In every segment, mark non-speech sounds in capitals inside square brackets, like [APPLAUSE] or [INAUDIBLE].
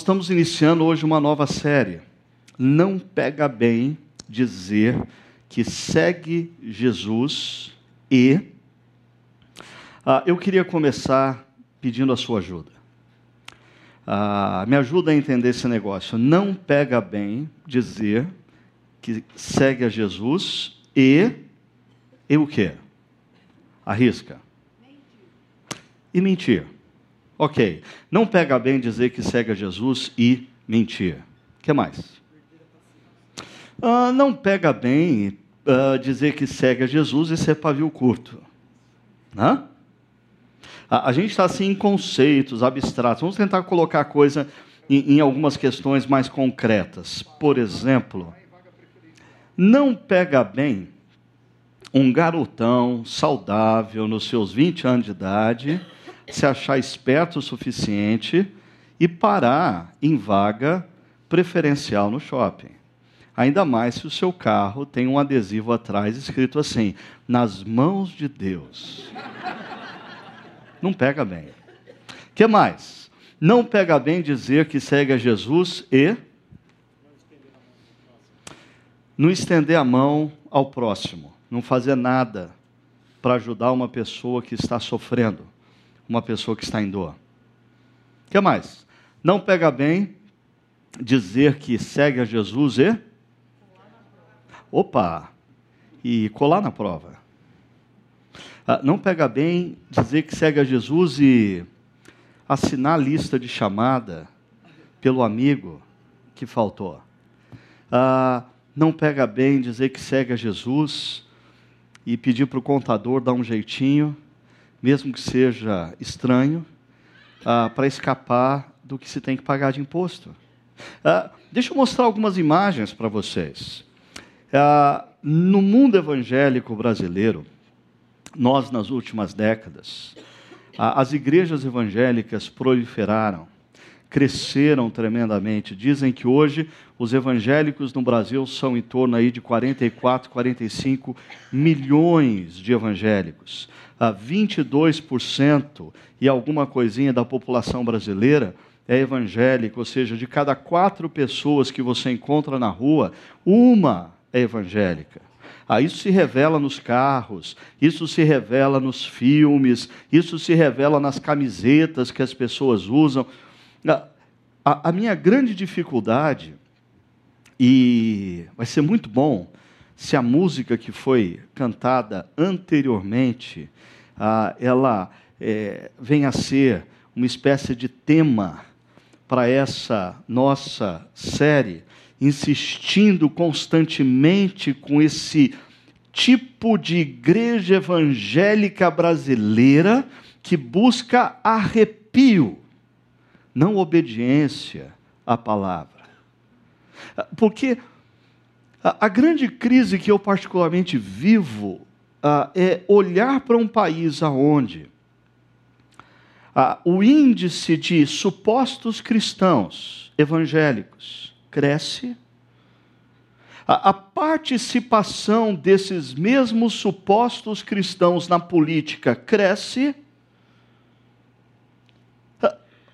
Estamos iniciando hoje uma nova série. Não pega bem dizer que segue Jesus e. Ah, eu queria começar pedindo a sua ajuda. Ah, me ajuda a entender esse negócio. Não pega bem dizer que segue a Jesus e. E o quê? Arrisca. E mentir. Ok. Não pega bem dizer que segue a Jesus e mentir. O que mais? Ah, não pega bem uh, dizer que segue a Jesus e ser pavio curto. Hã? A, a gente está assim em conceitos abstratos. Vamos tentar colocar a coisa em, em algumas questões mais concretas. Por exemplo, não pega bem um garotão saudável nos seus 20 anos de idade se achar esperto o suficiente e parar em vaga preferencial no shopping. Ainda mais se o seu carro tem um adesivo atrás escrito assim: nas mãos de Deus. Não pega bem. que mais? Não pega bem dizer que segue a Jesus e não estender a mão ao próximo, não fazer nada para ajudar uma pessoa que está sofrendo, uma pessoa que está em dor. que mais? Não pega bem dizer que segue a Jesus e Opa! E colar na prova. Ah, não pega bem dizer que segue a Jesus e assinar a lista de chamada pelo amigo que faltou. Ah, não pega bem dizer que segue a Jesus e pedir para o contador dar um jeitinho, mesmo que seja estranho, ah, para escapar do que se tem que pagar de imposto. Ah, deixa eu mostrar algumas imagens para vocês. Ah, no mundo evangélico brasileiro, nós, nas últimas décadas, as igrejas evangélicas proliferaram, cresceram tremendamente. Dizem que hoje os evangélicos no Brasil são em torno aí de 44, 45 milhões de evangélicos. 22% e alguma coisinha da população brasileira é evangélica, ou seja, de cada quatro pessoas que você encontra na rua, uma é evangélica. Ah, isso se revela nos carros, isso se revela nos filmes, isso se revela nas camisetas que as pessoas usam. A, a, a minha grande dificuldade, e vai ser muito bom se a música que foi cantada anteriormente, ah, ela é, venha a ser uma espécie de tema para essa nossa série, insistindo constantemente com esse tipo de igreja evangélica brasileira que busca arrepio, não obediência à palavra. Porque a, grande crise que eu particularmente vivo uh, é olhar para um país aonde uh, o índice de supostos cristãos evangélicos cresce, a participação desses mesmos supostos cristãos na política cresce,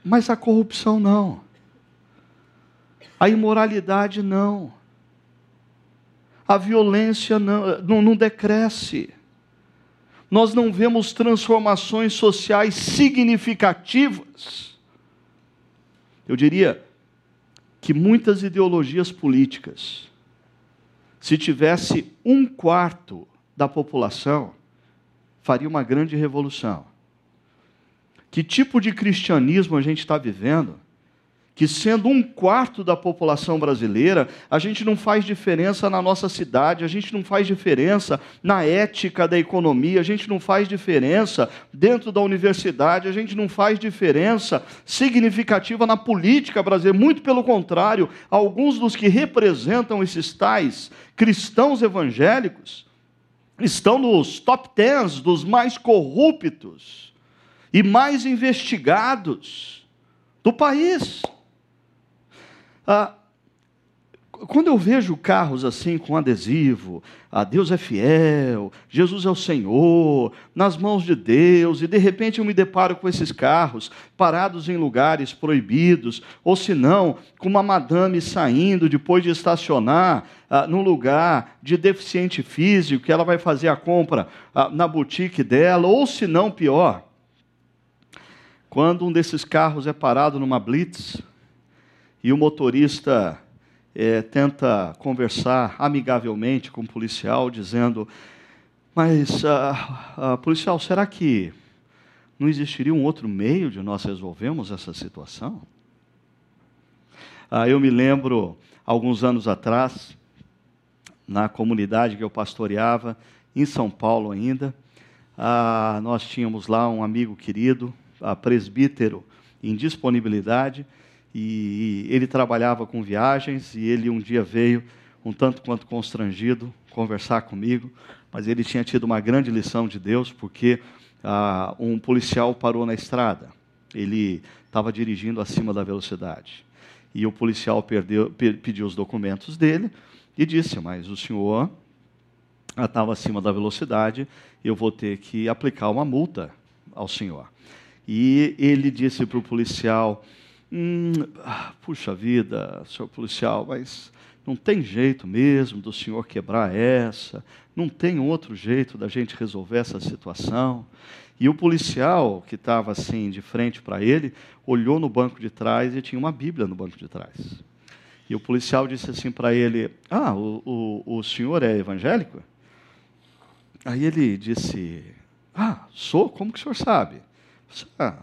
mas a corrupção não, a imoralidade não, a violência não, não, não decresce nós não vemos transformações sociais significativas. Eu diria, que muitas ideologias políticas, se tivesse um quarto da população, faria uma grande revolução. Que tipo de cristianismo a gente está vivendo? que, sendo um quarto da população brasileira, a gente não faz diferença na nossa cidade, a gente não faz diferença na ética da economia, a gente não faz diferença dentro da universidade, a gente não faz diferença significativa na política brasileira. Muito pelo contrário, alguns dos que representam esses tais cristãos evangélicos estão nos top tens dos mais corruptos e mais investigados do país. Ah, quando eu vejo carros assim com adesivo, ah, Deus é fiel, Jesus é o Senhor, nas mãos de Deus, e de repente eu me deparo com esses carros parados em lugares proibidos, ou se não, com uma madame saindo depois de estacionar ah, num lugar de deficiente físico, que ela vai fazer a compra ah, na boutique dela, ou se não, pior, quando um desses carros é parado numa blitz e o motorista é, tenta conversar amigavelmente com o policial, dizendo: Mas, uh, uh, policial, será que não existiria um outro meio de nós resolvermos essa situação? Uh, eu me lembro, alguns anos atrás, na comunidade que eu pastoreava, em São Paulo ainda, nós tínhamos lá um amigo querido, presbítero em disponibilidade, e ele trabalhava com viagens e ele um dia veio um tanto quanto constrangido conversar comigo, mas ele tinha tido uma grande lição de Deus porque ah, um policial parou na estrada. Ele estava dirigindo acima da velocidade e o policial perdeu, pediu os documentos dele e disse: Mas o senhor estava acima da velocidade, eu vou ter que aplicar uma multa ao senhor. E ele disse para o policial: Hum, ah, puxa vida, senhor policial, mas não tem jeito mesmo do senhor quebrar essa, não tem outro jeito da gente resolver essa situação. E o policial que estava assim de frente para ele olhou no banco de trás e tinha uma Bíblia no banco de trás. E o policial disse assim para ele: Ah, o, o, o senhor é evangélico? Aí ele disse: Ah, sou, como que o senhor sabe? Ah,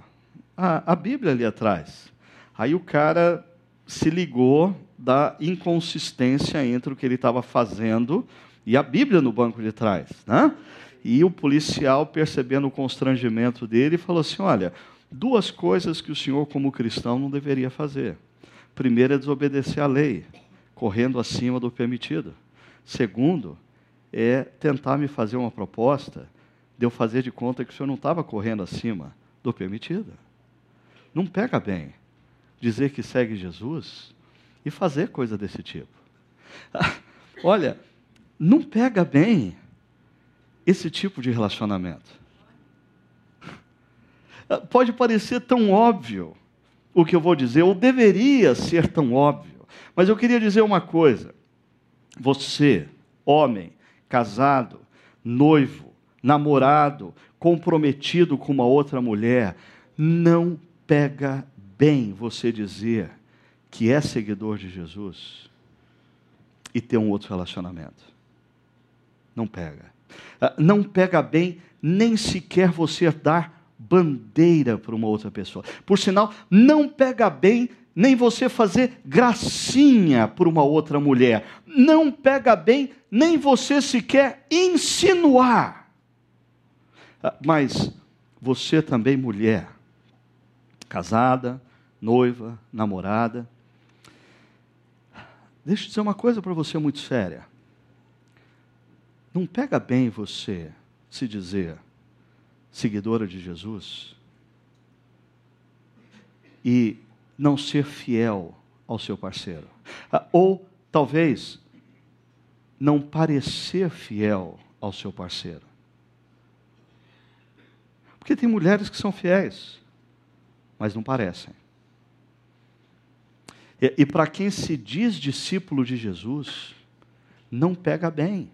a, a Bíblia ali atrás. Aí o cara se ligou da inconsistência entre o que ele estava fazendo e a Bíblia no banco de trás. Né? E o policial, percebendo o constrangimento dele, falou assim: Olha, duas coisas que o senhor, como cristão, não deveria fazer. Primeiro é desobedecer à lei, correndo acima do permitido. Segundo, é tentar me fazer uma proposta de eu fazer de conta que o senhor não estava correndo acima do permitido. Não pega bem dizer que segue Jesus e fazer coisa desse tipo. Olha, não pega bem esse tipo de relacionamento. Pode parecer tão óbvio o que eu vou dizer, ou deveria ser tão óbvio, mas eu queria dizer uma coisa. Você, homem, casado, noivo, namorado, comprometido com uma outra mulher, não pega bem você dizer que é seguidor de Jesus e ter um outro relacionamento. Não pega. Ah, não pega bem nem sequer você dar bandeira para uma outra pessoa. Por sinal, não pega bem nem você fazer gracinha por uma outra mulher. Não pega bem nem você sequer insinuar. Ah, mas você também, mulher, casada, noiva, namorada. Deixa eu dizer uma coisa para você muito séria. Não pega bem você se dizer seguidora de Jesus e não ser fiel ao seu parceiro. Ah, ou talvez não parecer fiel ao seu parceiro. Porque tem mulheres que são fiéis, mas não parecem. E, e para quem se diz discípulo de Jesus, não pega bem.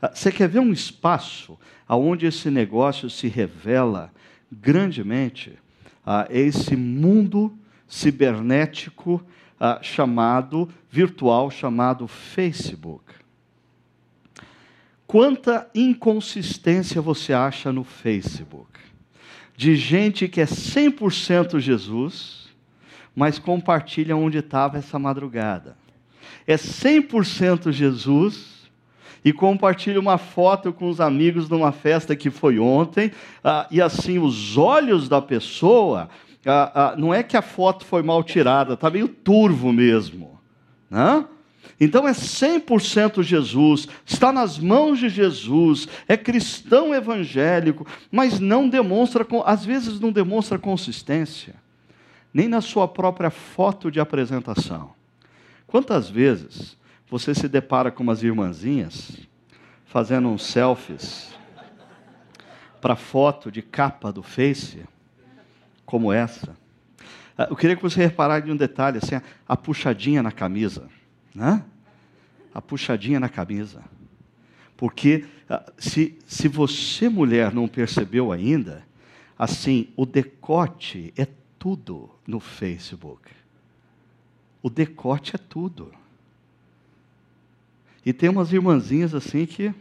Ah, você quer ver um espaço onde esse negócio se revela grandemente? Ah, é esse mundo cibernético ah, chamado, virtual, chamado Facebook. Quanta inconsistência você acha no Facebook? De gente que é 100% Jesus mas compartilha onde estava essa madrugada. É 100% Jesus e compartilha uma foto com os amigos numa festa que foi ontem, ah, e assim, os olhos da pessoa, ah, ah, não é que a foto foi mal tirada, está meio turvo mesmo. Né? Então é 100% Jesus, está nas mãos de Jesus, é cristão evangélico, mas não demonstra, às vezes não demonstra consistência nem na sua própria foto de apresentação. Quantas vezes você se depara com umas irmãzinhas fazendo uns selfies para foto de capa do Face, como essa? Ah, eu queria que você reparasse em um detalhe, assim, a puxadinha na camisa, né? A puxadinha na camisa. Porque ah, se, se você, mulher, não percebeu ainda, assim, o decote é tudo no Facebook. O decote é tudo. E tem umas irmãzinhas assim que.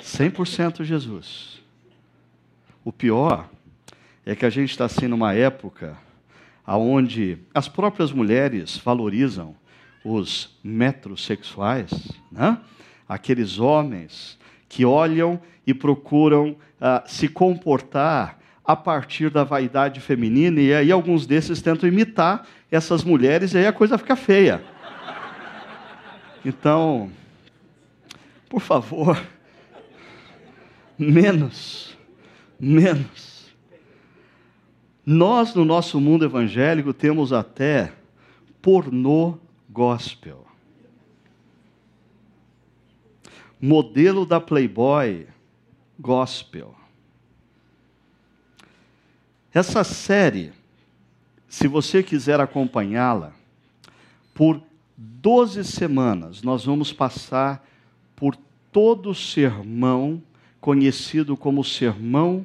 Cem por cento Jesus. O pior é que a gente está assim numa época onde as próprias mulheres valorizam os metrosexuais, né? aqueles homens que olham e procuram uh, se comportar a partir da vaidade feminina, e aí alguns desses tentam imitar essas mulheres, e aí a coisa fica feia. Então, por favor, menos, menos. Nós, no nosso mundo evangélico, temos até pornô gospel. Modelo da Playboy gospel. Essa série, se você quiser acompanhá-la, por 12 semanas nós vamos passar por todo o sermão conhecido como Sermão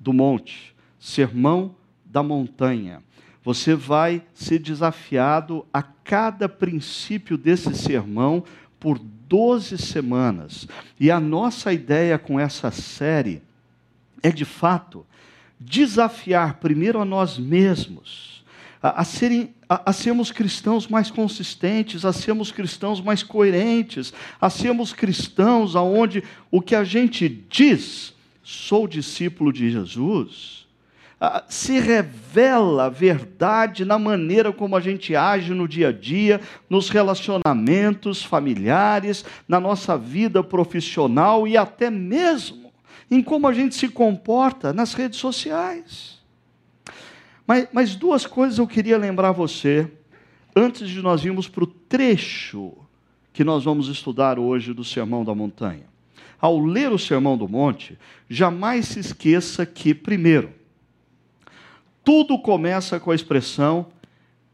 do Monte, Sermão da Montanha. Você vai ser desafiado a cada princípio desse sermão por 12 semanas. E a nossa ideia com essa série é, de fato, desafiar primeiro a nós mesmos, a, a, serem, a, a sermos cristãos mais consistentes, a sermos cristãos mais coerentes, a sermos cristãos aonde o que a gente diz, sou discípulo de Jesus, se revela verdade na maneira como a gente age no dia a dia, nos relacionamentos familiares, na nossa vida profissional e até mesmo em como a gente se comporta nas redes sociais. Mas, mas duas coisas eu queria lembrar você, antes de nós irmos para o trecho que nós vamos estudar hoje do Sermão da Montanha. Ao ler o Sermão do Monte, jamais se esqueça que, primeiro, tudo começa com a expressão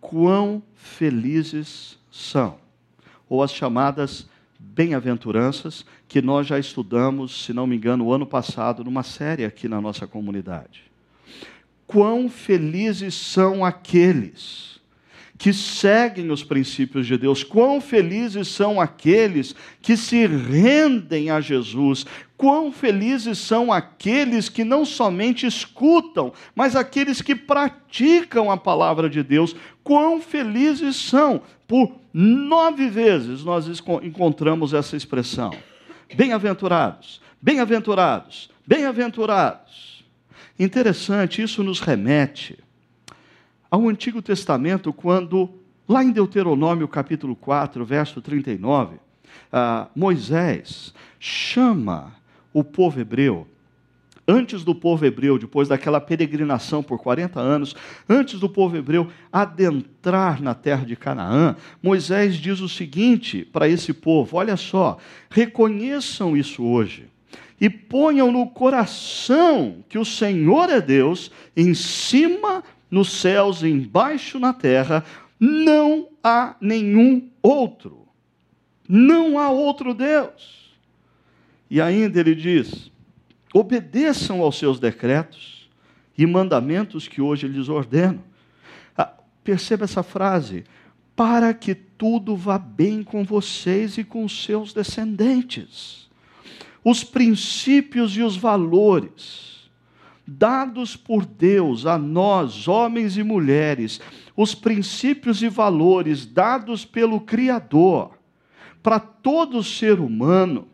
quão felizes são, ou as chamadas bem-aventuranças, que nós já estudamos, se não me engano, o ano passado, numa série aqui na nossa comunidade. Quão felizes são aqueles que seguem os princípios de Deus. Quão felizes são aqueles que se rendem a Jesus. Quão felizes são aqueles que não somente escutam, mas aqueles que praticam a palavra de Deus. Quão felizes são. Por nove vezes nós encontramos essa expressão. Bem-aventurados, bem-aventurados, bem-aventurados. Interessante, isso nos remete ao Antigo Testamento, quando, lá em Deuteronômio capítulo 4, verso 39, ah, Moisés chama o povo hebreu, antes do povo hebreu, depois daquela peregrinação por 40 anos, antes do povo hebreu adentrar na terra de Canaã, Moisés diz o seguinte para esse povo: olha só, reconheçam isso hoje e ponham no coração que o Senhor é Deus, em cima nos céus embaixo na terra, não há nenhum outro. Não há outro Deus. E ainda ele diz: obedeçam aos seus decretos e mandamentos que hoje lhes ordeno. Ah, perceba essa frase: para que tudo vá bem com vocês e com seus descendentes. Os princípios e os valores dados por Deus a nós, homens e mulheres, os princípios e valores dados pelo Criador para todo ser humano,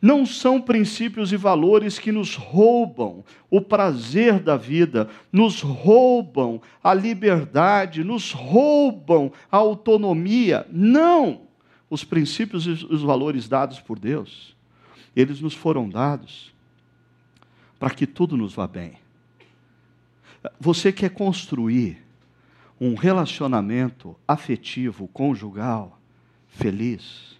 não são princípios e valores que nos roubam o prazer da vida, nos roubam a liberdade, nos roubam a autonomia. Não! Os princípios e os valores dados por Deus, eles nos foram dados para que tudo nos vá bem. Você quer construir um relacionamento afetivo, conjugal, feliz?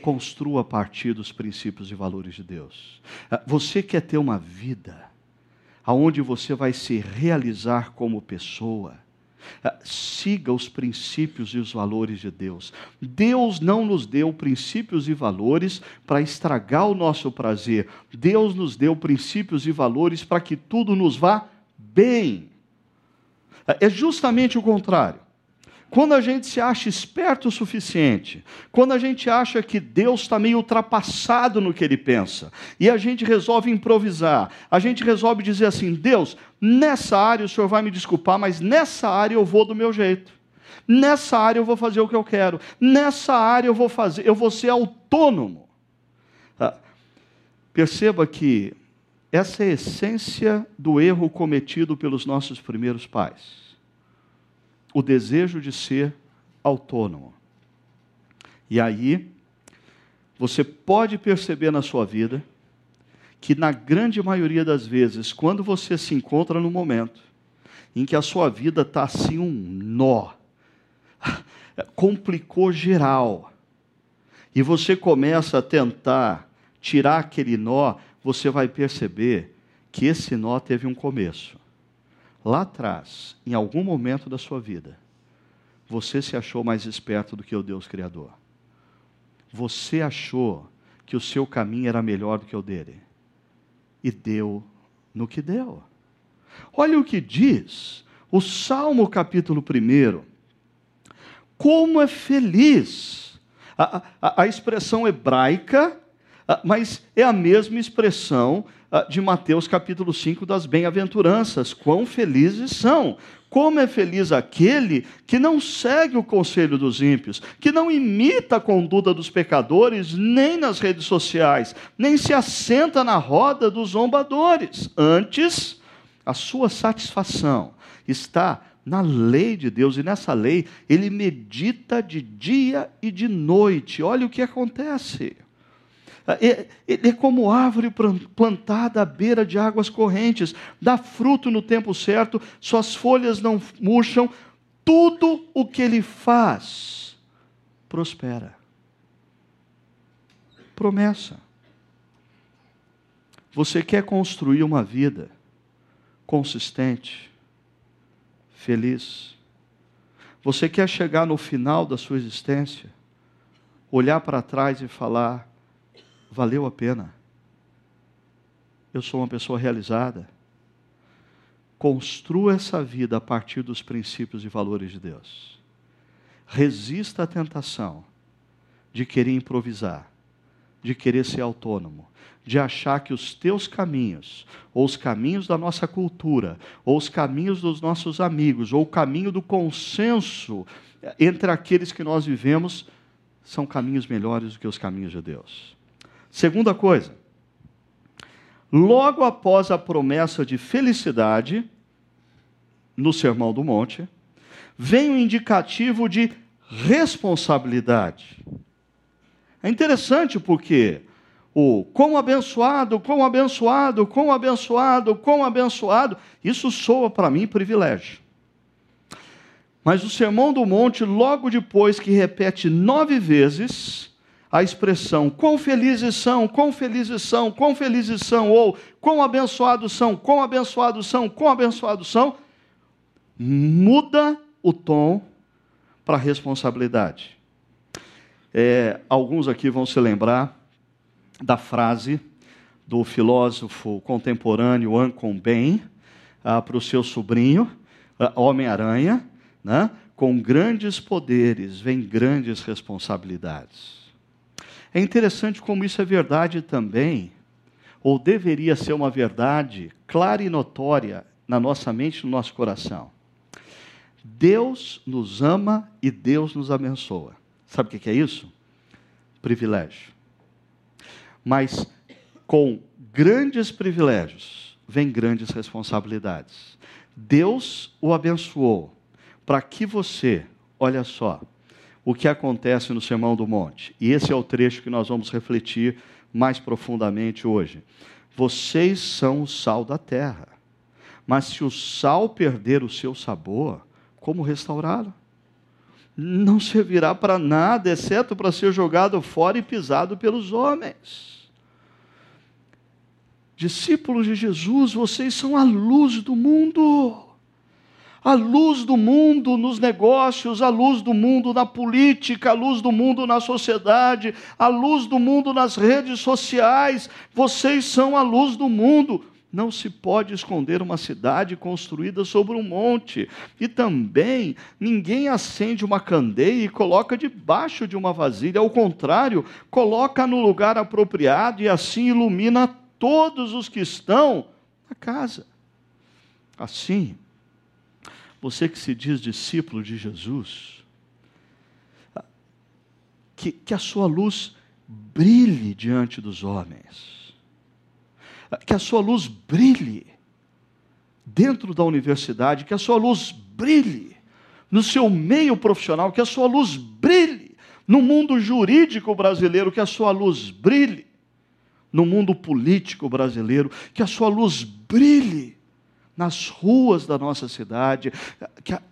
Construa a partir dos princípios e valores de Deus. Você quer ter uma vida aonde você vai se realizar como pessoa? Siga os princípios e os valores de Deus. Deus não nos deu princípios e valores para estragar o nosso prazer. Deus nos deu princípios e valores para que tudo nos vá bem. É justamente o contrário. Quando a gente se acha esperto o suficiente, quando a gente acha que Deus está meio ultrapassado no que ele pensa, e a gente resolve improvisar, a gente resolve dizer assim: Deus, nessa área o senhor vai me desculpar, mas nessa área eu vou do meu jeito. Nessa área eu vou fazer o que eu quero. Nessa área eu vou fazer, eu vou ser autônomo. Ah, perceba que essa é a essência do erro cometido pelos nossos primeiros pais o desejo de ser autônomo. E aí, você pode perceber na sua vida que, na grande maioria das vezes, quando você se encontra no momento em que a sua vida está assim um nó, [LAUGHS] complicou geral, e você começa a tentar tirar aquele nó, você vai perceber que esse nó teve um começo lá atrás, em algum momento da sua vida, você se achou mais esperto do que o Deus Criador. Você achou que o seu caminho era melhor do que o dele. E deu no que deu. Olha o que diz o Salmo capítulo 1. Como é feliz. A, a, a expressão hebraica, mas é a mesma expressão ah, de Mateus capítulo 5 das bem-aventuranças. Quão felizes são! Como é feliz aquele que não segue o conselho dos ímpios, que não imita a conduta dos pecadores, nem nas redes sociais, nem se assenta na roda dos zombadores. Antes, a sua satisfação está na lei de Deus, e nessa lei ele medita de dia e de noite. Olha o que acontece. É, ele é como árvore plantada à beira de águas correntes, dá fruto no tempo certo, suas folhas não murcham, tudo o que ele faz prospera. Promessa. Você quer construir uma vida consistente, feliz? Você quer chegar no final da sua existência, olhar para trás e falar: valeu a pena. Eu sou uma pessoa realizada. Construa essa vida a partir dos princípios e valores de Deus. Resista à tentação de querer improvisar, de querer ser autônomo, de achar que os teus caminhos, ou os caminhos da nossa cultura, ou os caminhos dos nossos amigos, ou o caminho do consenso entre aqueles que nós vivemos, são caminhos melhores do que os caminhos de Deus. Segunda coisa, logo após a promessa de felicidade, no Sermão do Monte, vem o indicativo de responsabilidade. É interessante porque o quão abençoado, quão abençoado, quão abençoado, quão abençoado, isso soa para mim privilégio. Mas o Sermão do Monte, logo depois que repete nove vezes, a expressão quão felizes são, quão felizes são, quão felizes são, ou quão abençoados são, quão abençoados são, quão abençoados são, muda o tom para a responsabilidade. É, alguns aqui vão se lembrar da frase do filósofo contemporâneo Ancon Ben ah, para o seu sobrinho, ah, Homem-Aranha, né? com grandes poderes vem grandes responsabilidades. É interessante como isso é verdade também, ou deveria ser uma verdade clara e notória na nossa mente e no nosso coração. Deus nos ama e Deus nos abençoa. Sabe o que é isso? Privilégio. Mas com grandes privilégios vem grandes responsabilidades. Deus o abençoou para que você, olha só, o que acontece no Sermão do Monte. E esse é o trecho que nós vamos refletir mais profundamente hoje. Vocês são o sal da terra. Mas se o sal perder o seu sabor, como restaurá-lo? Não servirá para nada, exceto para ser jogado fora e pisado pelos homens. Discípulos de Jesus, vocês são a luz do mundo a luz do mundo nos negócios, a luz do mundo na política, a luz do mundo na sociedade, a luz do mundo nas redes sociais. Vocês são a luz do mundo. Não se pode esconder uma cidade construída sobre um monte. E também, ninguém acende uma candeia e coloca debaixo de uma vasilha. Ao contrário, coloca no lugar apropriado e assim ilumina todos os que estão na casa. Assim, você que se diz discípulo de Jesus, que, que a sua luz brilhe diante dos homens, que a sua luz brilhe dentro da universidade, que a sua luz brilhe no seu meio profissional, que a sua luz brilhe no mundo jurídico brasileiro, que a sua luz brilhe no mundo político brasileiro, que a sua luz brilhe nas ruas da nossa cidade, que a,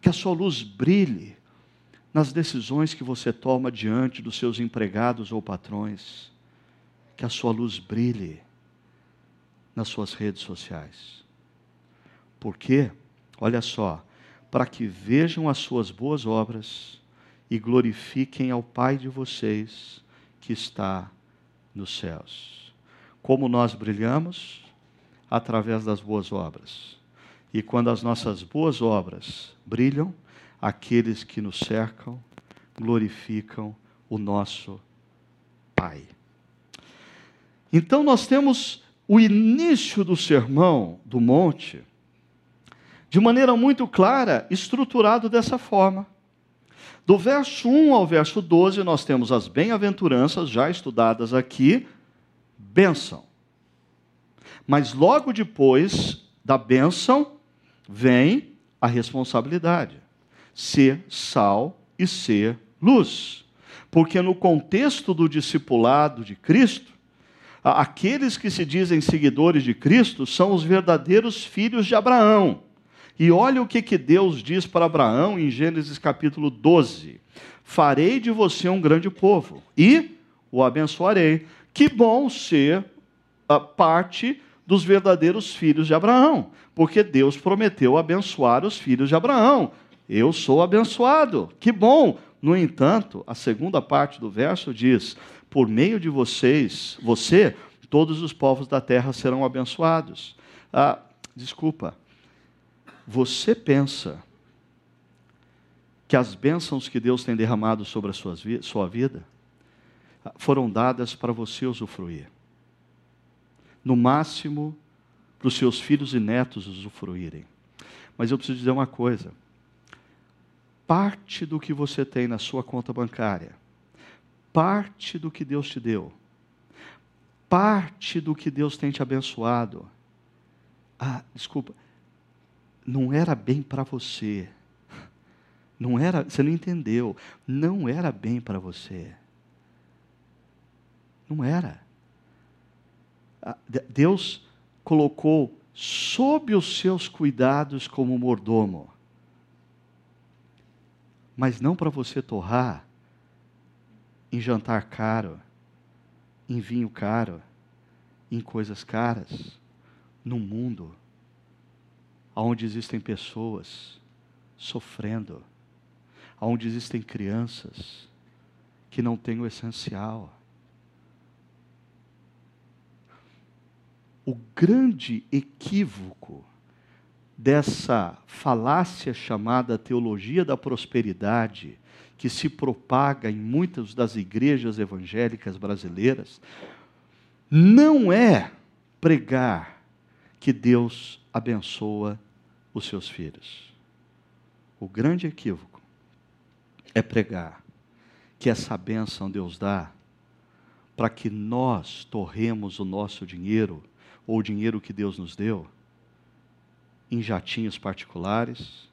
que a sua luz brilhe nas decisões que você toma diante dos seus empregados ou patrões, que a sua luz brilhe nas suas redes sociais. Por quê? Olha só, para que vejam as suas boas obras e glorifiquem ao Pai de vocês que está nos céus. Como nós brilhamos? Através das boas obras. E quando as nossas boas obras brilham, aqueles que nos cercam glorificam o nosso Pai. Então nós temos o início do sermão do monte de maneira muito clara, estruturado dessa forma. Do verso 1 ao verso 12, nós temos as bem-aventuranças já estudadas aqui, bênção. Mas logo depois da bênção vem a responsabilidade: ser sal e ser luz. Porque no contexto do discipulado de Cristo, aqueles que se dizem seguidores de Cristo são os verdadeiros filhos de Abraão. E olha o que, que Deus diz para Abraão em Gênesis capítulo 12: Farei de você um grande povo e o abençoarei. Que bom ser a parte dos verdadeiros filhos de Abraão, porque Deus prometeu abençoar os filhos de Abraão. Eu sou abençoado, que bom! No entanto, a segunda parte do verso diz: por meio de vocês, você, todos os povos da terra serão abençoados. Ah, desculpa, você pensa que as bênçãos que Deus tem derramado sobre a sua vida foram dadas para você usufruir no máximo, para os seus filhos e netos usufruírem. Mas eu preciso dizer uma coisa: parte do que você tem na sua conta bancária, parte do que Deus te deu, parte do que Deus tem te abençoado, ah, desculpa, não era bem para você. Não era, você não entendeu. Não era bem para você. Não era. Deus colocou sob os seus cuidados como mordomo. Mas não para você torrar em jantar caro, em vinho caro, em coisas caras, num mundo onde existem pessoas sofrendo, onde existem crianças que não têm o essencial. O grande equívoco dessa falácia chamada teologia da prosperidade, que se propaga em muitas das igrejas evangélicas brasileiras, não é pregar que Deus abençoa os seus filhos. O grande equívoco é pregar que essa bênção Deus dá para que nós torremos o nosso dinheiro ou o dinheiro que Deus nos deu em jatinhos particulares,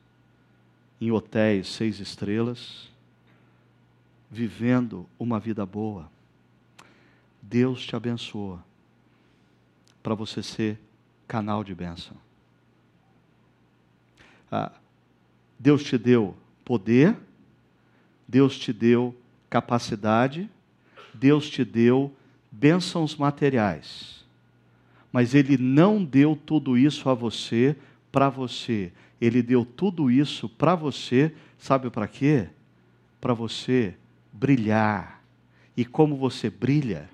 em hotéis seis estrelas, vivendo uma vida boa. Deus te abençoa para você ser canal de bênção. Ah, Deus te deu poder, Deus te deu capacidade, Deus te deu bênçãos materiais. Mas Ele não deu tudo isso a você para você. Ele deu tudo isso para você, sabe para quê? Para você brilhar. E como você brilha?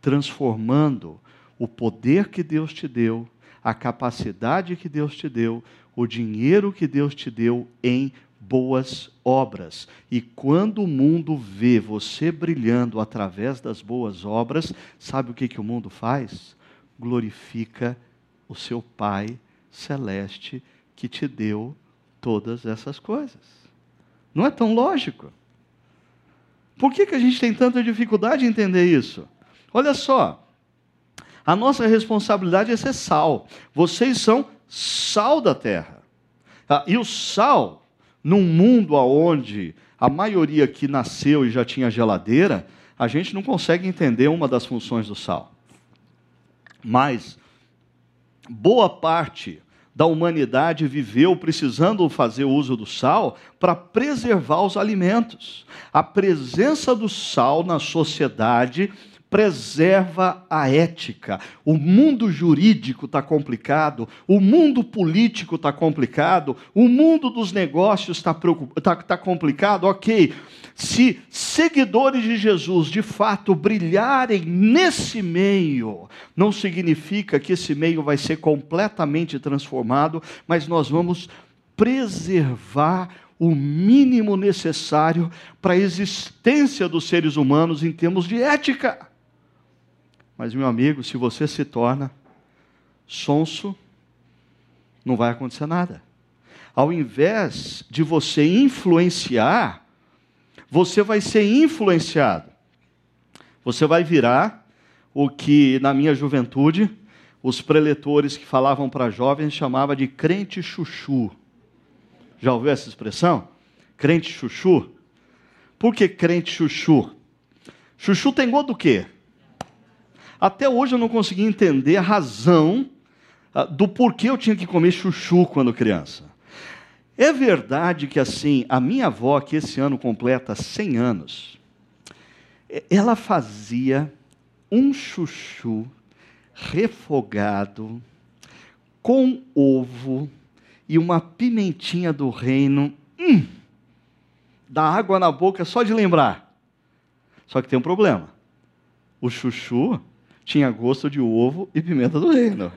Transformando o poder que Deus te deu, a capacidade que Deus te deu, o dinheiro que Deus te deu em boas obras. E quando o mundo vê você brilhando através das boas obras, sabe o que, que o mundo faz? Glorifica o seu Pai celeste que te deu todas essas coisas. Não é tão lógico. Por que, que a gente tem tanta dificuldade em entender isso? Olha só, a nossa responsabilidade é ser sal. Vocês são sal da terra. Ah, e o sal, num mundo onde a maioria que nasceu e já tinha geladeira, a gente não consegue entender uma das funções do sal. Mas boa parte da humanidade viveu precisando fazer uso do sal para preservar os alimentos. A presença do sal na sociedade preserva a ética. O mundo jurídico está complicado, o mundo político está complicado, o mundo dos negócios está tá, tá complicado. Ok, se seguidores de Jesus de fato brilharem nesse meio, não significa que esse meio vai ser completamente transformado, mas nós vamos preservar o mínimo necessário para a existência dos seres humanos em termos de ética. Mas, meu amigo, se você se torna sonso, não vai acontecer nada. Ao invés de você influenciar, você vai ser influenciado. Você vai virar o que na minha juventude os preletores que falavam para jovens chamava de crente chuchu. Já ouviu essa expressão? Crente chuchu? Por que crente chuchu? Chuchu tem gosto do quê? Até hoje eu não consegui entender a razão ah, do porquê eu tinha que comer chuchu quando criança. É verdade que assim, a minha avó, que esse ano completa 100 anos, ela fazia um chuchu refogado com ovo e uma pimentinha do reino. Hum, dá água na boca só de lembrar. Só que tem um problema. O chuchu tinha gosto de ovo e pimenta do reino.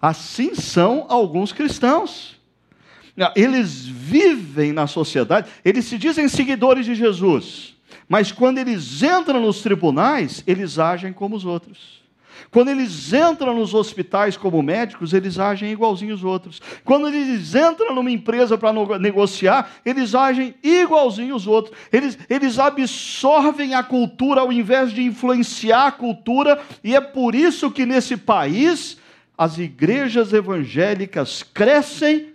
Assim são alguns cristãos. Eles vivem na sociedade, eles se dizem seguidores de Jesus, mas quando eles entram nos tribunais, eles agem como os outros. Quando eles entram nos hospitais como médicos, eles agem igualzinho os outros. Quando eles entram numa empresa para negociar, eles agem igualzinho os outros. Eles, eles absorvem a cultura ao invés de influenciar a cultura, e é por isso que nesse país as igrejas evangélicas crescem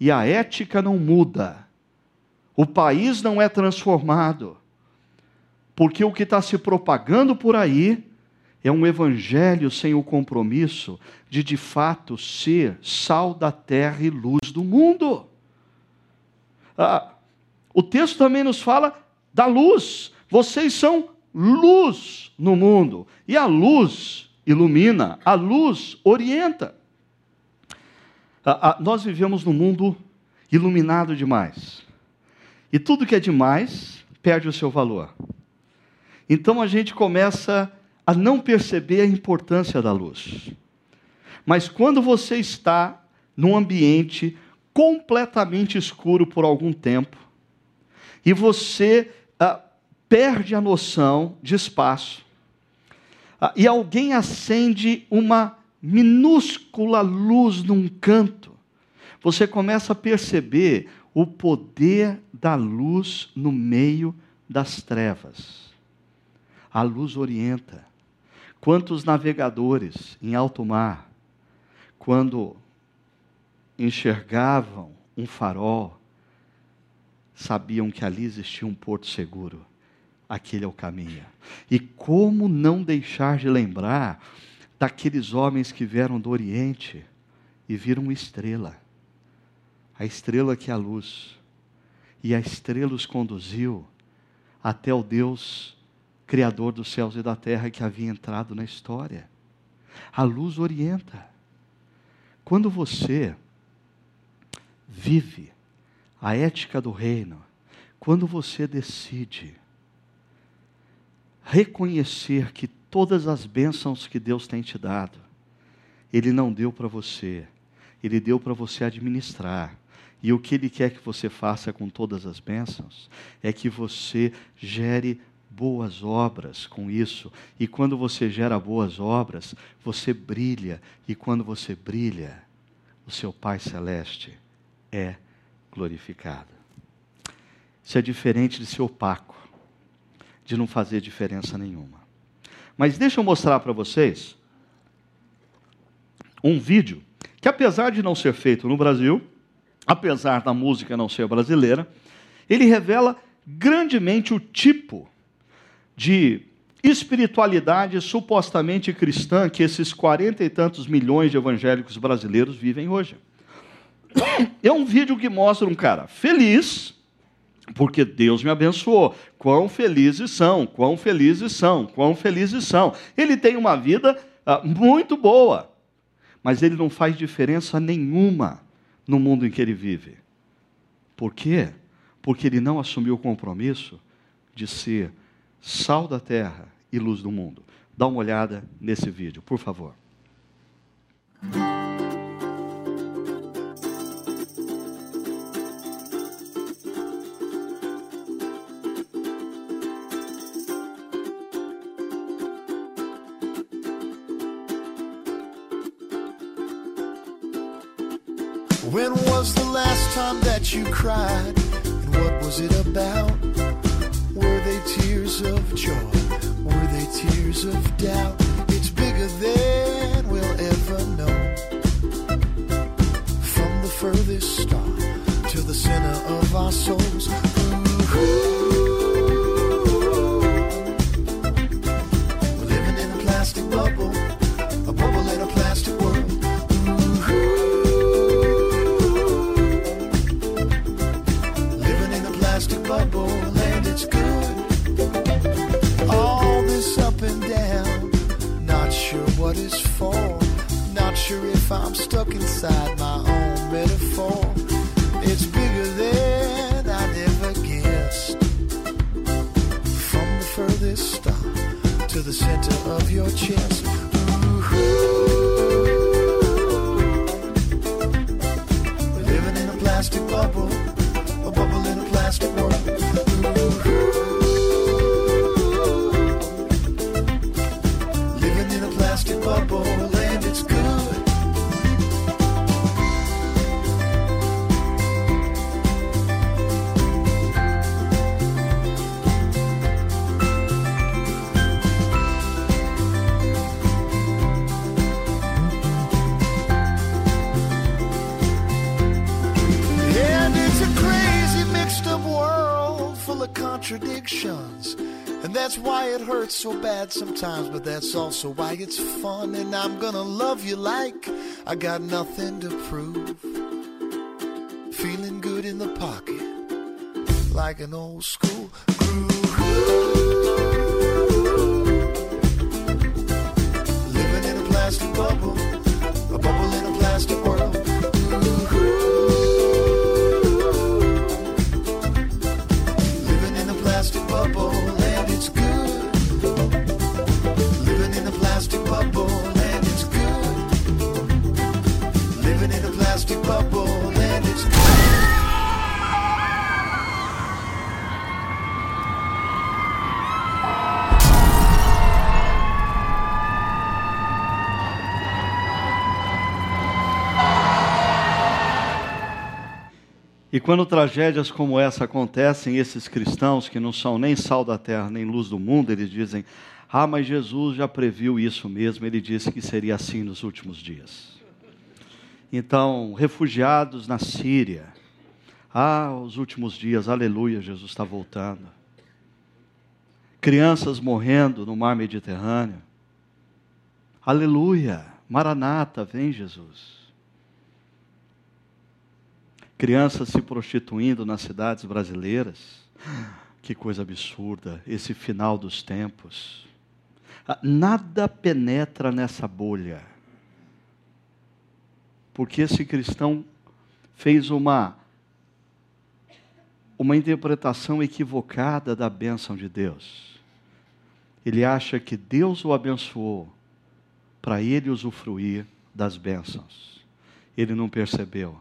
e a ética não muda. O país não é transformado. Porque o que está se propagando por aí é um evangelho sem o compromisso de de fato ser sal da terra e luz do mundo. Ah, o texto também nos fala da luz. Vocês são luz no mundo. E a luz ilumina, a luz orienta. Ah, ah, nós vivemos num mundo iluminado demais. E tudo que é demais perde o seu valor. Então a gente começa a a não perceber a importância da luz. Mas quando você está num ambiente completamente escuro por algum tempo, e você ah, perde a noção de espaço, ah, e alguém acende uma minúscula luz num canto, você começa a perceber o poder da luz no meio das trevas. A luz orienta. Quantos navegadores em alto mar, quando enxergavam um farol, sabiam que ali existia um porto seguro, aquele é o caminho. E como não deixar de lembrar daqueles homens que vieram do Oriente e viram uma estrela, a estrela que é a luz, e a estrela os conduziu até o Deus Criador dos céus e da terra que havia entrado na história. A luz orienta. Quando você vive a ética do reino, quando você decide reconhecer que todas as bênçãos que Deus tem te dado, Ele não deu para você, Ele deu para você administrar. E o que Ele quer que você faça com todas as bênçãos é que você gere boas obras com isso. E quando você gera boas obras, você brilha. E quando você brilha, o seu Pai Celeste é glorificado. Isso é diferente de ser opaco, de não fazer diferença nenhuma. Mas deixa eu mostrar para vocês um vídeo que, apesar de não ser feito no Brasil, apesar da música não ser brasileira, ele revela grandemente o tipo de espiritualidade supostamente cristã que esses quarenta e tantos milhões de evangélicos brasileiros vivem hoje. É um vídeo que mostra um cara feliz, porque Deus me abençoou. Quão felizes são, quão felizes são, quão felizes são. Ele tem uma vida uh, muito boa, mas ele não faz diferença nenhuma no mundo em que ele vive. Por quê? Porque ele não assumiu o compromisso de ser sal da terra e luz do mundo. Dá uma olhada nesse vídeo, por favor. When was the last time that you cried? And what was it about? They tears of joy? Were they tears of doubt? It's bigger than we'll ever know. From the furthest star to the center of our souls. So bad sometimes, but that's also why it's fun. And I'm gonna love you like I got nothing to prove. Feeling good in the pocket, like an old school groove. Living in a plastic bubble, E quando tragédias como essa acontecem, esses cristãos que não são nem sal da terra, nem luz do mundo, eles dizem: Ah, mas Jesus já previu isso mesmo, ele disse que seria assim nos últimos dias. Então, refugiados na Síria, ah, os últimos dias, aleluia, Jesus está voltando. crianças morrendo no mar Mediterrâneo. Aleluia! Maranata, vem Jesus. Crianças se prostituindo nas cidades brasileiras. Que coisa absurda, esse final dos tempos. Ah, nada penetra nessa bolha. Porque esse cristão fez uma uma interpretação equivocada da bênção de Deus. Ele acha que Deus o abençoou para ele usufruir das bênçãos. Ele não percebeu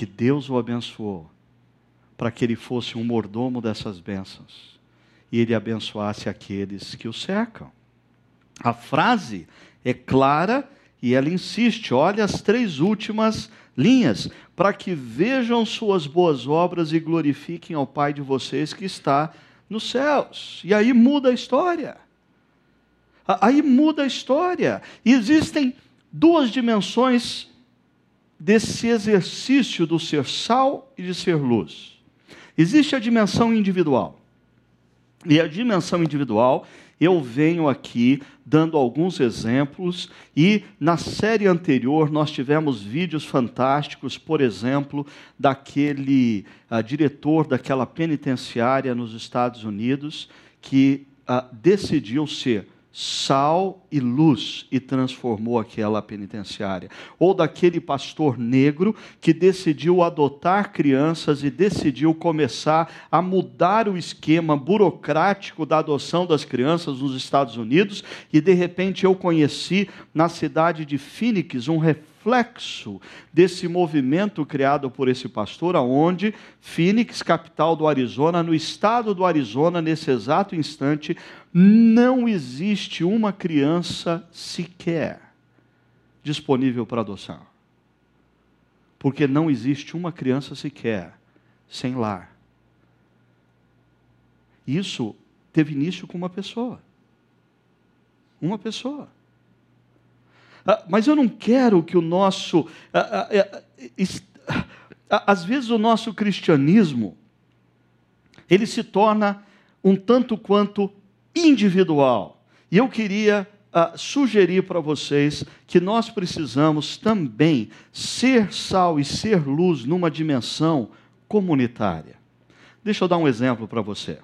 que Deus o abençoou para que ele fosse um mordomo dessas bênçãos e ele abençoasse aqueles que o cercam. A frase é clara e ela insiste, olha as três últimas linhas, para que vejam suas boas obras e glorifiquem ao Pai de vocês que está nos céus. E aí muda a história. Aí muda a história. E existem duas dimensões desse exercício do ser sal e de ser luz. Existe a dimensão individual. E a dimensão individual, eu venho aqui dando alguns exemplos, e na série anterior nós tivemos vídeos fantásticos, por exemplo, daquele uh, diretor daquela penitenciária nos Estados Unidos que uh, decidiu ser sal e luz e transformou aquela penitenciária. Ou daquele pastor negro que decidiu adotar crianças e decidiu começar a mudar o esquema burocrático da adoção das crianças nos Estados Unidos, e de repente eu conheci na cidade de Phoenix um reflexo desse movimento criado por esse pastor, aonde Phoenix, capital do Arizona, no estado do Arizona, nesse exato instante, não existe uma criança sequer disponível para adoção. Porque não existe uma criança sequer sem lar. Isso teve início com uma pessoa. Uma pessoa. Ah, mas eu não quero que o nosso. Ah, ah, às vezes o nosso cristianismo ele se torna um tanto quanto individual. E eu queria uh, sugerir para vocês que nós precisamos também ser sal e ser luz numa dimensão comunitária. Deixa eu dar um exemplo para você.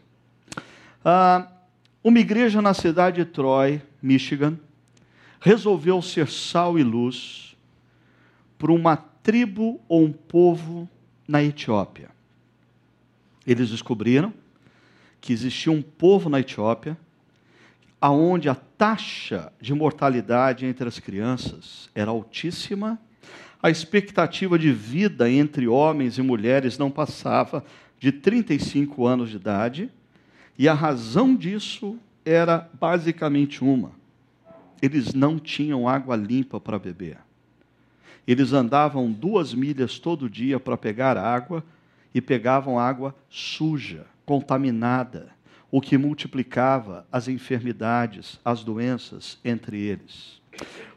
Uh, uma igreja na cidade de Troy, Michigan, resolveu ser sal e luz para uma tribo ou um povo na Etiópia. Eles descobriram que existia um povo na Etiópia aonde a taxa de mortalidade entre as crianças era altíssima, a expectativa de vida entre homens e mulheres não passava de 35 anos de idade, e a razão disso era basicamente uma: eles não tinham água limpa para beber. Eles andavam duas milhas todo dia para pegar água e pegavam água suja contaminada, o que multiplicava as enfermidades, as doenças entre eles.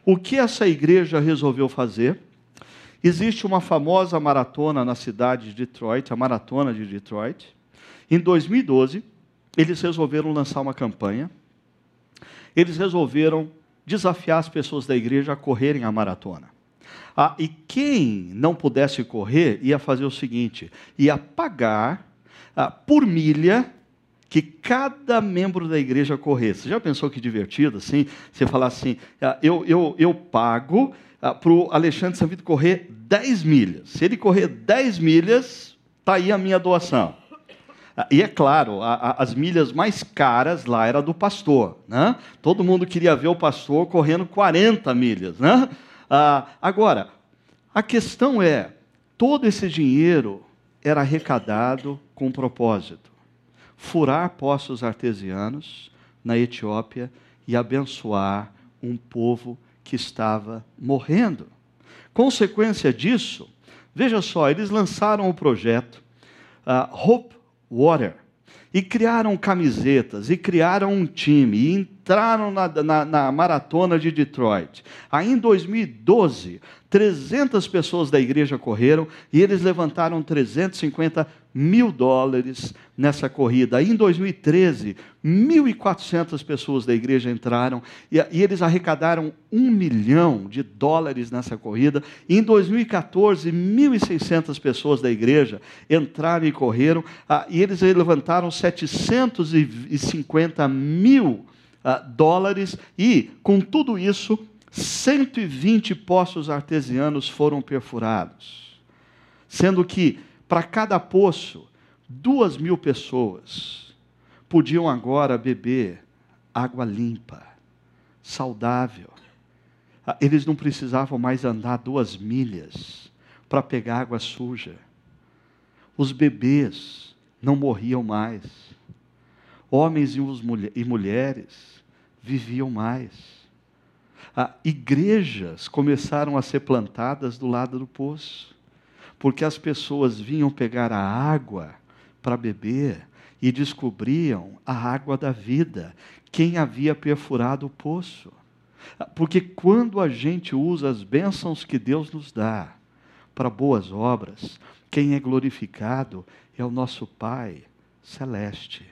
O que essa igreja resolveu fazer? Existe uma famosa maratona na cidade de Detroit, a Maratona de Detroit. Em 2012, eles resolveram lançar uma campanha. Eles resolveram desafiar as pessoas da igreja a correrem a maratona. Ah, e quem não pudesse correr ia fazer o seguinte: ia pagar ah, por milha que cada membro da igreja corresse. Já pensou que divertido assim? Você falar assim, ah, eu, eu, eu pago ah, para o Alexandre Sanvito correr 10 milhas. Se ele correr 10 milhas, está aí a minha doação. Ah, e é claro, a, a, as milhas mais caras lá era do pastor. Né? Todo mundo queria ver o pastor correndo 40 milhas. Né? Agora, a questão é: todo esse dinheiro era arrecadado com propósito: furar poços artesianos na Etiópia e abençoar um povo que estava morrendo. Consequência disso, veja só, eles lançaram o projeto uh, Hope Water e criaram camisetas, e criaram um time, e entraram na, na, na, maratona de Detroit. Aí em 2012, 300 pessoas da igreja correram e eles levantaram 350 mil dólares nessa corrida. Aí, em 2013, 1.400 pessoas da igreja entraram e, e, eles arrecadaram um milhão de dólares nessa corrida. E, em 2014, 1.600 pessoas da igreja entraram e correram ah, e eles levantaram 750 mil ah, dólares e, com tudo isso, 120 poços artesianos foram perfurados, sendo que para cada poço, duas mil pessoas podiam agora beber água limpa, saudável. Ah, eles não precisavam mais andar duas milhas para pegar água suja. Os bebês não morriam mais. Homens e mulheres viviam mais. Ah, igrejas começaram a ser plantadas do lado do poço porque as pessoas vinham pegar a água para beber e descobriam a água da vida, quem havia perfurado o poço. Porque quando a gente usa as bênçãos que Deus nos dá para boas obras, quem é glorificado é o nosso Pai celeste.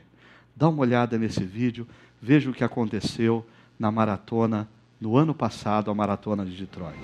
Dá uma olhada nesse vídeo, veja o que aconteceu na maratona no ano passado, a maratona de Detroit.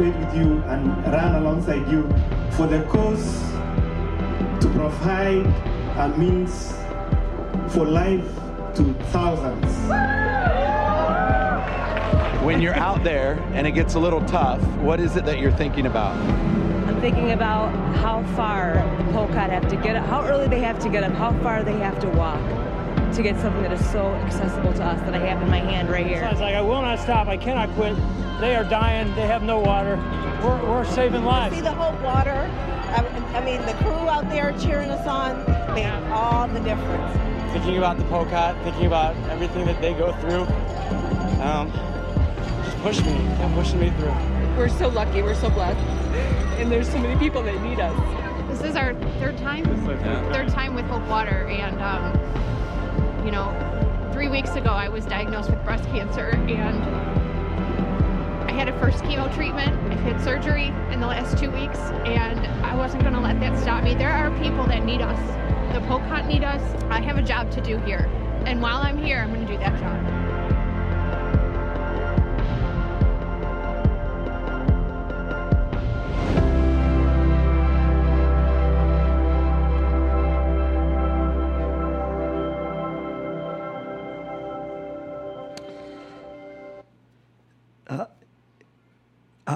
Participate with you and run alongside you for the cause to provide a means for life to thousands. When you're out there and it gets a little tough, what is it that you're thinking about? I'm thinking about how far the Polcott have to get up, how early they have to get up, how far they have to walk to get something that is so accessible to us that I have in my hand right here. It's like I will not stop. I cannot quit. They are dying. They have no water. We're, we're saving lives. See the Hope Water. I mean, the crew out there cheering us on made all the difference. Thinking about the Polcott, thinking about everything that they go through, um, just push me, kept pushing me through. We're so lucky. We're so blessed and there's so many people that need us. This is our third time, third time with Hope Water, and um, you know, three weeks ago I was diagnosed with breast cancer, and I had a first chemo treatment. I've had surgery in the last two weeks, and I wasn't going to let that stop me. There are people that need us. The Pocahontas need us. I have a job to do here, and while I'm here, I'm going to do that job.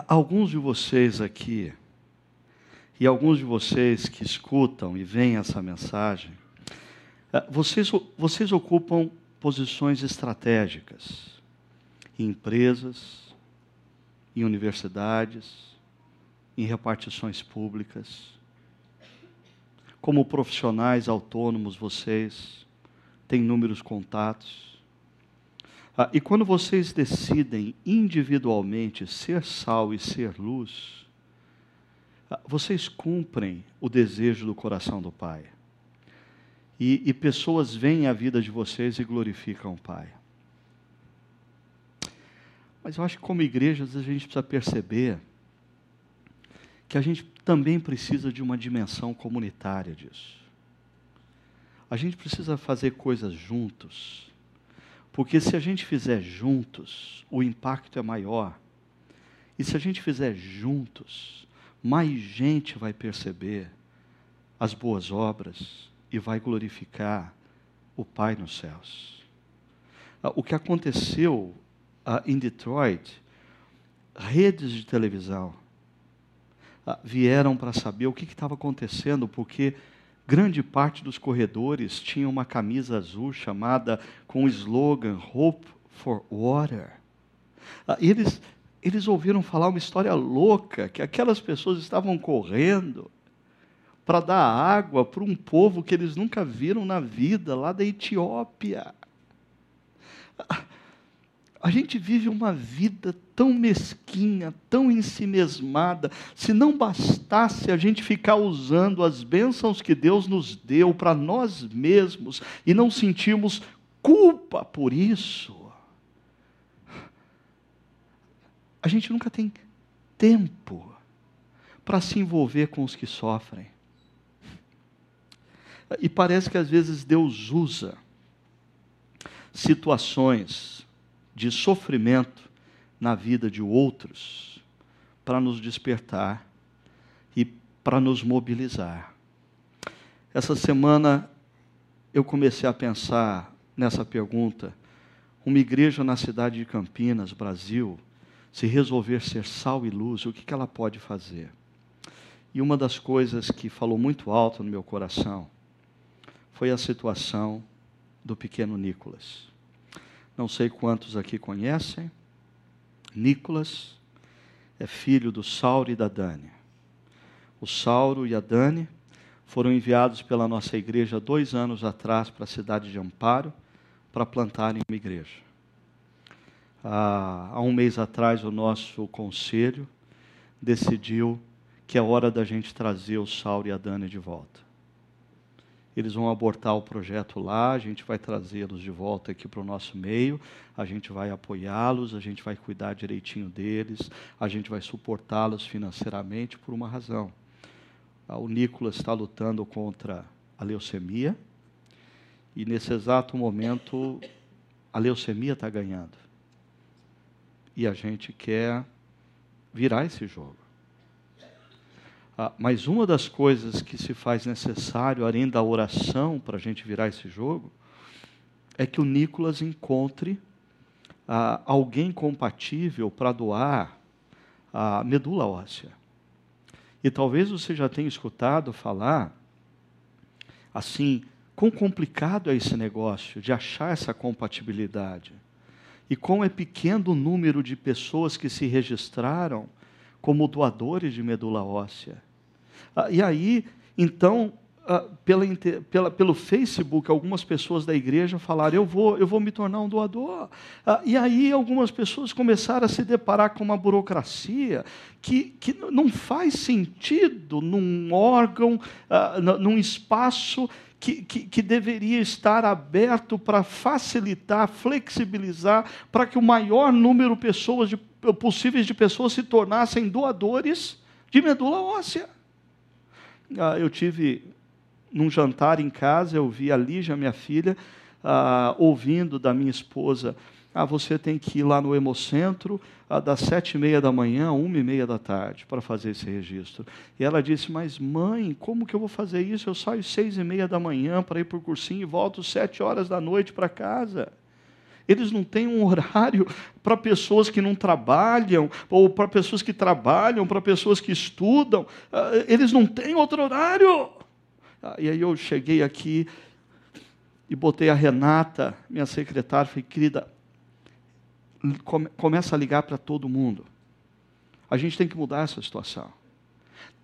Alguns de vocês aqui, e alguns de vocês que escutam e veem essa mensagem, eh, vocês, vocês ocupam posições estratégicas em empresas, em universidades, em repartições públicas. Como profissionais autônomos, vocês têm inúmeros contatos ah, e quando vocês decidem individualmente ser sal e ser luz, ah, vocês cumprem o desejo do coração do Pai. E, e pessoas veem a vida de vocês e glorificam o Pai. Mas eu acho que, como igrejas, a gente precisa perceber que a gente também precisa de uma dimensão comunitária disso. A gente precisa fazer coisas juntos porque se a gente fizer juntos, o impacto é maior. E se a gente fizer juntos, mais gente vai perceber as boas obras e vai glorificar o Pai nos céus. Ah, o que aconteceu ah, em Detroit, redes de televisão ah, vieram para saber o que estava acontecendo, porque grande parte dos corredores tinha uma camisa azul chamada com o slogan Hope for Water. Eles, eles ouviram falar uma história louca, que aquelas pessoas estavam correndo para dar água para um povo que eles nunca viram na vida, lá da Etiópia. A gente vive uma vida tão mesquinha, tão ensimesmada. Se não bastasse a gente ficar usando as bênçãos que Deus nos deu para nós mesmos e não sentirmos culpa por isso, a gente nunca tem tempo para se envolver com os que sofrem. E parece que às vezes Deus usa situações de sofrimento na vida de outros para nos despertar e para nos mobilizar. Essa semana eu comecei a pensar nessa pergunta. Uma igreja na cidade de Campinas, Brasil, se resolver ser sal e luz, o que ela pode fazer? E uma das coisas que falou muito alto no meu coração foi a situação do pequeno Nicolas. Não sei quantos aqui conhecem. Nicolas é filho do Sauro e da Dani. O Sauro e a Dani foram enviados pela nossa igreja dois anos atrás para a cidade de Amparo para plantarem uma igreja. há um mês atrás, o nosso conselho decidiu que é hora da gente trazer o Sauro e a Dani de volta eles vão abortar o projeto lá, a gente vai trazê-los de volta aqui para o nosso meio, a gente vai apoiá-los, a gente vai cuidar direitinho deles, a gente vai suportá-los financeiramente por uma razão. Ah, o Nicolas está lutando contra a leucemia, e nesse exato momento a leucemia está ganhando. E a gente quer virar esse jogo. Ah, mas uma das coisas que se faz necessário, além da oração, para a gente virar esse jogo, é que o Nicolas encontre ah, alguém compatível para doar a medula óssea. E talvez você já tenha escutado falar, assim, quão complicado é esse negócio de achar essa compatibilidade. E quão é pequeno o número de pessoas que se registraram como doadores de medula óssea. Ah, e aí, então, ah, pela, pela, pelo Facebook, algumas pessoas da igreja falaram: eu vou, eu vou me tornar um doador. Ah, e aí, algumas pessoas começaram a se deparar com uma burocracia que, que não faz sentido num órgão, num espaço que, que, que, deveria estar aberto para facilitar, flexibilizar, para que o maior número de pessoas de possíveis de pessoas se tornassem doadores de medula óssea. Ah, eu tive num jantar em casa, eu vi a Lígia, minha filha, ah, ouvindo da minha esposa, ah, você tem que ir lá no Hemocentro ah, das sete e meia da manhã a uma e meia da tarde para fazer esse registro. E ela disse, mas mãe, como que eu vou fazer isso? Eu saio seis e meia da manhã para ir para o cursinho e volto sete horas da noite para casa. Eles não têm um horário para pessoas que não trabalham, ou para pessoas que trabalham, para pessoas que estudam. Ah, eles não têm outro horário. Ah, e aí eu cheguei aqui e botei a Renata, minha secretária, falei, querida, come, começa a ligar para todo mundo. A gente tem que mudar essa situação.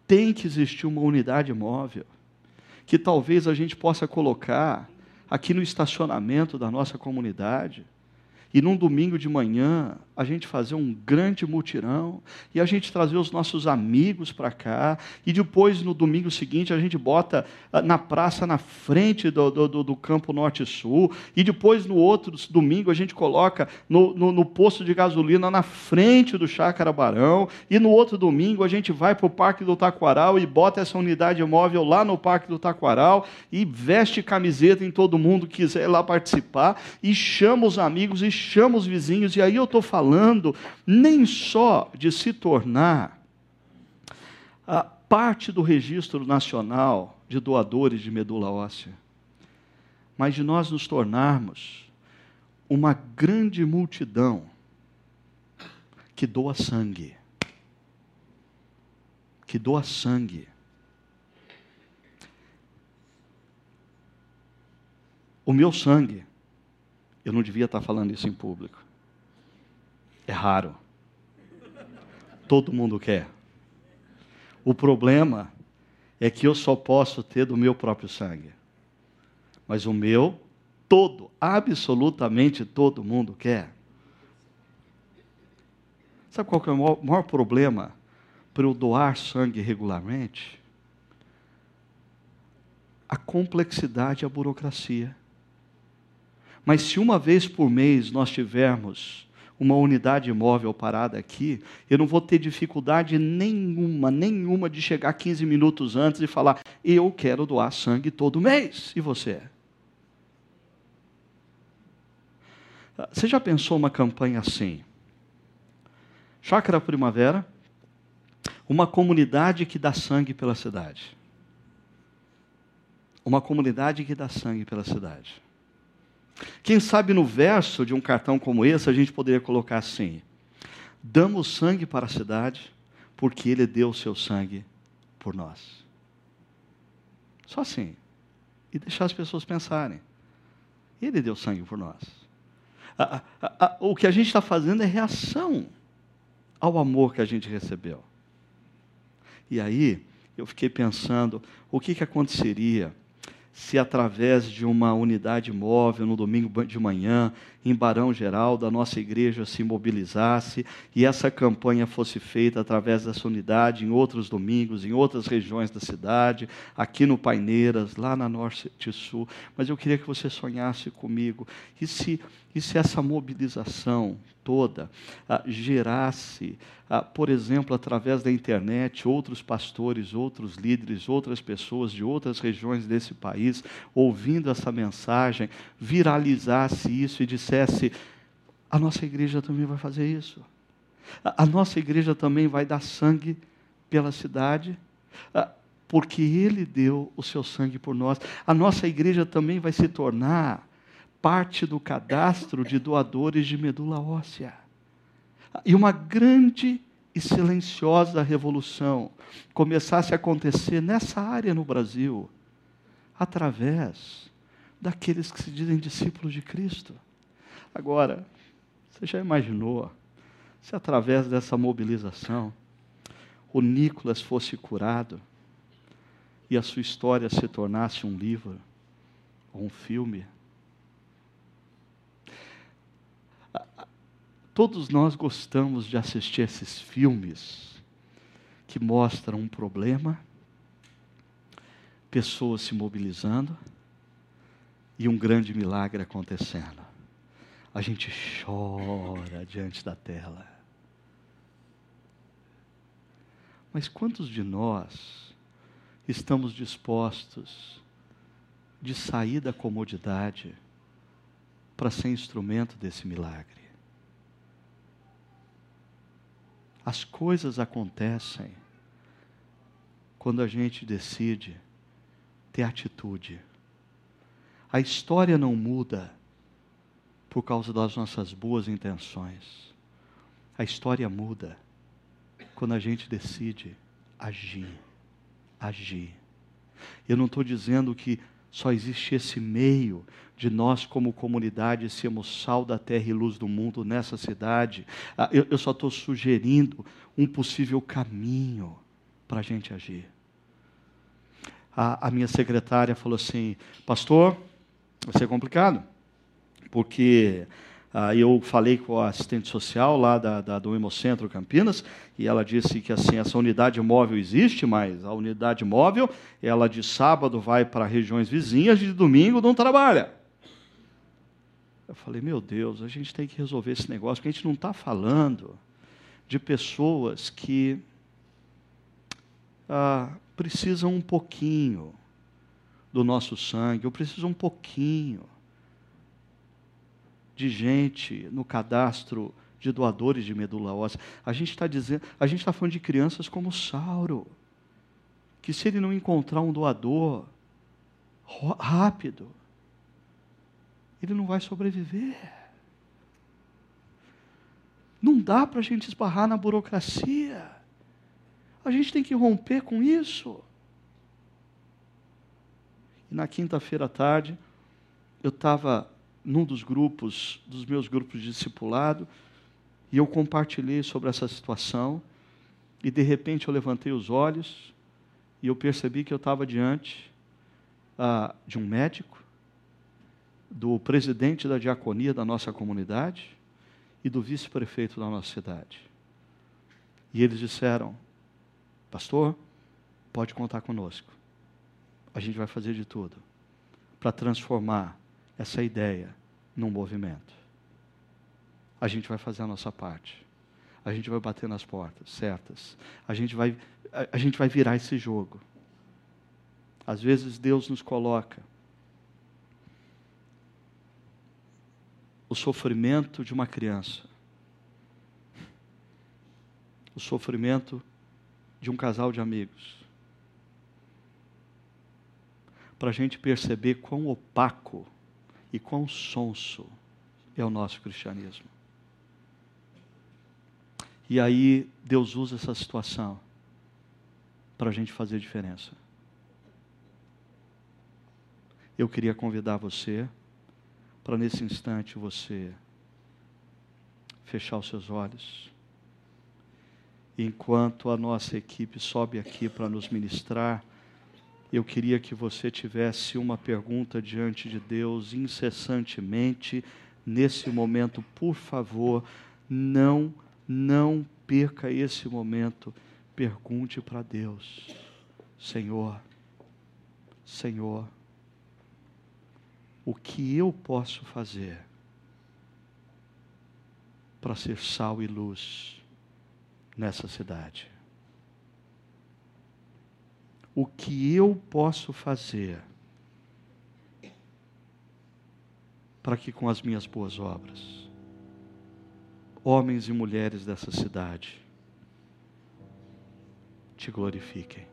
Tem que existir uma unidade móvel que talvez a gente possa colocar aqui no estacionamento da nossa comunidade. E num domingo de manhã, a gente fazer um grande mutirão, e a gente trazer os nossos amigos para cá, e depois no domingo seguinte a gente bota ah, na praça na frente do, do, do campo norte-sul, e depois no outro domingo a gente coloca no, no, no, posto de gasolina na frente do Chácara Barão, e no outro domingo a gente vai para o Parque do Taquaral e bota essa unidade móvel lá no Parque do Taquaral, e veste camiseta em todo mundo que quiser lá participar, e chama os amigos, e chama os vizinhos, e aí eu estou falando nem só de se tornar a parte do registro nacional de doadores de medula óssea, mas de nós nos tornarmos uma grande multidão que doa sangue. Que doa sangue. O meu sangue, eu não devia estar falando isso em público. É raro. Todo mundo quer. O problema é que eu só posso ter do meu próprio sangue. Mas o meu, todo, absolutamente todo mundo quer. Sabe qual é o maior, maior problema para eu doar sangue regularmente? A complexidade e a burocracia. Mas se uma vez por mês nós tivermos uma unidade móvel parada aqui, eu não vou ter dificuldade nenhuma, nenhuma de chegar 15 minutos antes e falar: eu quero doar sangue todo mês. E você? Você já pensou uma campanha assim? Chácara Primavera, uma comunidade que dá sangue pela cidade. Uma comunidade que dá sangue pela cidade. Quem sabe no verso de um cartão como esse a gente poderia colocar assim: Damos sangue para a cidade, porque ele deu o seu sangue por nós. Só assim. E deixar as pessoas pensarem. Ele deu sangue por nós. A, a, a, o que a gente está fazendo é reação ao amor que a gente recebeu. E aí, eu fiquei pensando: o que, que aconteceria se através de uma unidade móvel no domingo de manhã, em Barão Geral, da nossa igreja se mobilizasse e essa campanha fosse feita através dessa unidade em outros domingos, em outras regiões da cidade, aqui no Paineiras, lá na Norte Sul. Mas eu queria que você sonhasse comigo. E se, e se essa mobilização toda ah, gerasse, ah, por exemplo, através da internet, outros pastores, outros líderes, outras pessoas de outras regiões desse país, ouvindo essa mensagem, viralizasse isso e dissesse: a nossa igreja também vai fazer isso. A, a nossa igreja também vai dar sangue pela cidade. Porque Ele deu o seu sangue por nós. A nossa igreja também vai se tornar parte do cadastro de doadores de medula óssea. E uma grande e silenciosa revolução começasse a acontecer nessa área no Brasil, através daqueles que se dizem discípulos de Cristo. Agora, você já imaginou se através dessa mobilização o Nicolas fosse curado e a sua história se tornasse um livro ou um filme? Todos nós gostamos de assistir esses filmes que mostram um problema, pessoas se mobilizando e um grande milagre acontecendo. A gente chora diante da tela. Mas quantos de nós estamos dispostos de sair da comodidade para ser instrumento desse milagre? As coisas acontecem quando a gente decide ter atitude. A história não muda por causa das nossas boas intenções. A história muda quando a gente decide agir. Agir. Eu não estou dizendo que só existe esse meio de nós, como comunidade, sermos sal da terra e luz do mundo nessa cidade. Ah, eu, eu só estou sugerindo um possível caminho para a gente agir. A, a minha secretária falou assim: Pastor, vai ser complicado, porque ah, eu falei com a assistente social lá da, da, do Hemocentro Campinas e ela disse que assim essa unidade móvel existe, mas a unidade móvel ela de sábado vai para regiões vizinhas e de domingo não trabalha. Eu falei, meu Deus, a gente tem que resolver esse negócio, porque a gente não está falando de pessoas que ah, precisam um pouquinho do nosso sangue, ou precisam um pouquinho de gente no cadastro de doadores de medula óssea. A gente está dizendo, a gente está falando de crianças como Sauro, que se ele não encontrar um doador rápido, ele não vai sobreviver. Não dá para a gente esbarrar na burocracia. A gente tem que romper com isso. E na quinta-feira à tarde, eu estava num dos grupos, dos meus grupos de discipulado, e eu compartilhei sobre essa situação, e de repente eu levantei os olhos e eu percebi que eu estava diante ah, de um médico, do presidente da diaconia da nossa comunidade e do vice-prefeito da nossa cidade. E eles disseram: Pastor, pode contar conosco. A gente vai fazer de tudo para transformar essa ideia num movimento. A gente vai fazer a nossa parte. A gente vai bater nas portas certas. A gente vai, a, a gente vai virar esse jogo. Às vezes Deus nos coloca o sofrimento de uma criança, o sofrimento de um casal de amigos, para a gente perceber quão opaco e quão sonso é o nosso cristianismo. E aí Deus usa essa situação para a gente fazer diferença. Eu queria convidar você para nesse instante você fechar os seus olhos. Enquanto a nossa equipe sobe aqui para nos ministrar, eu queria que você tivesse uma pergunta diante de Deus incessantemente nesse momento, por favor, não não perca esse momento. Pergunte para Deus: Senhor, Senhor, o que eu posso fazer para ser sal e luz nessa cidade? O que eu posso fazer para que com as minhas boas obras, homens e mulheres dessa cidade te glorifiquem?